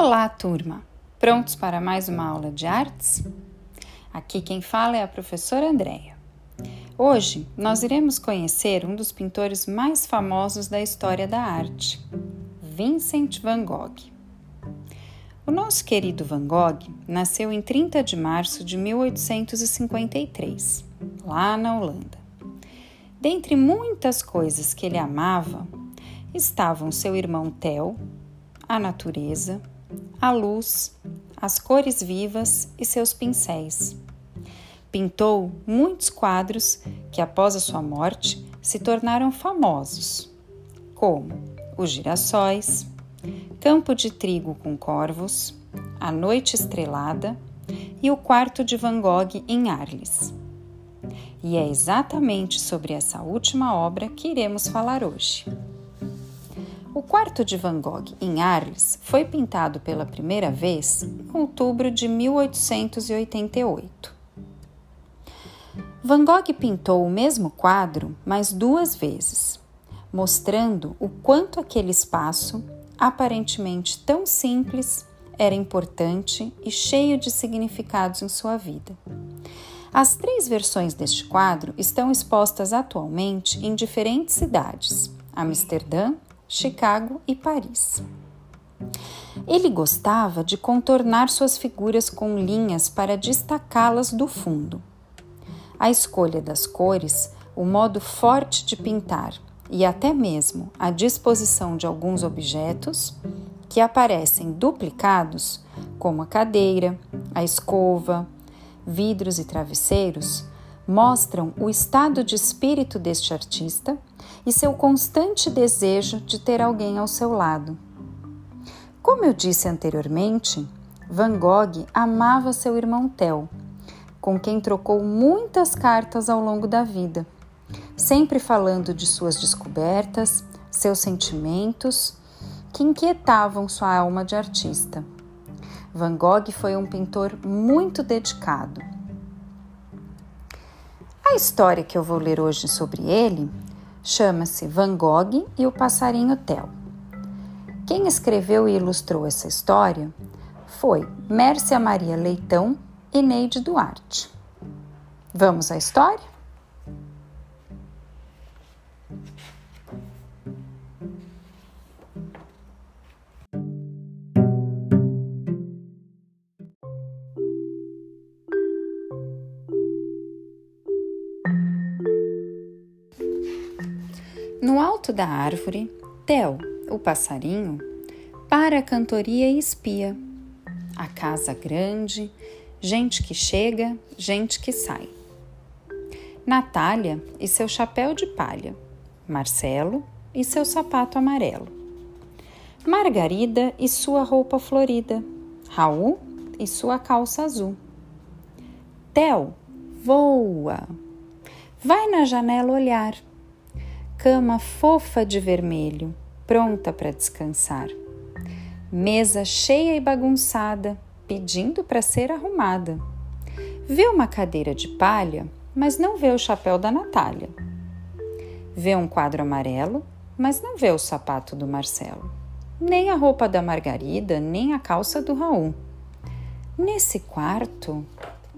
Olá, turma! Prontos para mais uma aula de artes? Aqui quem fala é a professora Andréia. Hoje nós iremos conhecer um dos pintores mais famosos da história da arte, Vincent van Gogh. O nosso querido Van Gogh nasceu em 30 de março de 1853, lá na Holanda. Dentre muitas coisas que ele amava, estavam seu irmão Theo, a natureza, a luz, as cores vivas e seus pincéis. Pintou muitos quadros que, após a sua morte, se tornaram famosos, como Os Girassóis, Campo de Trigo com Corvos, A Noite Estrelada e O Quarto de Van Gogh em Arles. E é exatamente sobre essa última obra que iremos falar hoje. O quarto de Van Gogh, em Arles, foi pintado pela primeira vez em outubro de 1888. Van Gogh pintou o mesmo quadro mais duas vezes, mostrando o quanto aquele espaço, aparentemente tão simples, era importante e cheio de significados em sua vida. As três versões deste quadro estão expostas atualmente em diferentes cidades: Amsterdã, Chicago e Paris. Ele gostava de contornar suas figuras com linhas para destacá-las do fundo. A escolha das cores, o modo forte de pintar e até mesmo a disposição de alguns objetos que aparecem duplicados, como a cadeira, a escova, vidros e travesseiros, mostram o estado de espírito deste artista e seu constante desejo de ter alguém ao seu lado. Como eu disse anteriormente, Van Gogh amava seu irmão Theo, com quem trocou muitas cartas ao longo da vida, sempre falando de suas descobertas, seus sentimentos, que inquietavam sua alma de artista. Van Gogh foi um pintor muito dedicado a história que eu vou ler hoje sobre ele chama-se Van Gogh e o passarinho Theo. Quem escreveu e ilustrou essa história foi Mércia Maria Leitão e Neide Duarte. Vamos à história? No alto da árvore, Theo, o passarinho, para a cantoria e espia. A casa grande, gente que chega, gente que sai. Natália e seu chapéu de palha, Marcelo e seu sapato amarelo, Margarida e sua roupa florida, Raul e sua calça azul. Theo voa, vai na janela olhar cama fofa de vermelho, pronta para descansar. Mesa cheia e bagunçada, pedindo para ser arrumada. Vê uma cadeira de palha, mas não vê o chapéu da Natália. Vê um quadro amarelo, mas não vê o sapato do Marcelo. Nem a roupa da Margarida, nem a calça do Raul. Nesse quarto,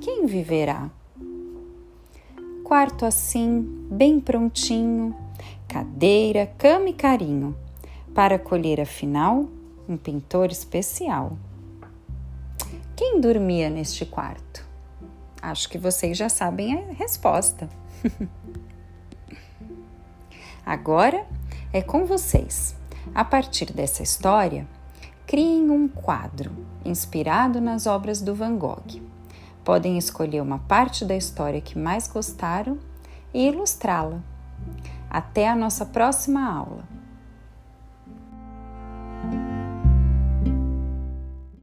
quem viverá? Quarto assim, bem prontinho, cadeira, cama e carinho, para colher afinal um pintor especial. Quem dormia neste quarto? Acho que vocês já sabem a resposta. Agora é com vocês. A partir dessa história, criem um quadro inspirado nas obras do Van Gogh. Podem escolher uma parte da história que mais gostaram e ilustrá-la. Até a nossa próxima aula!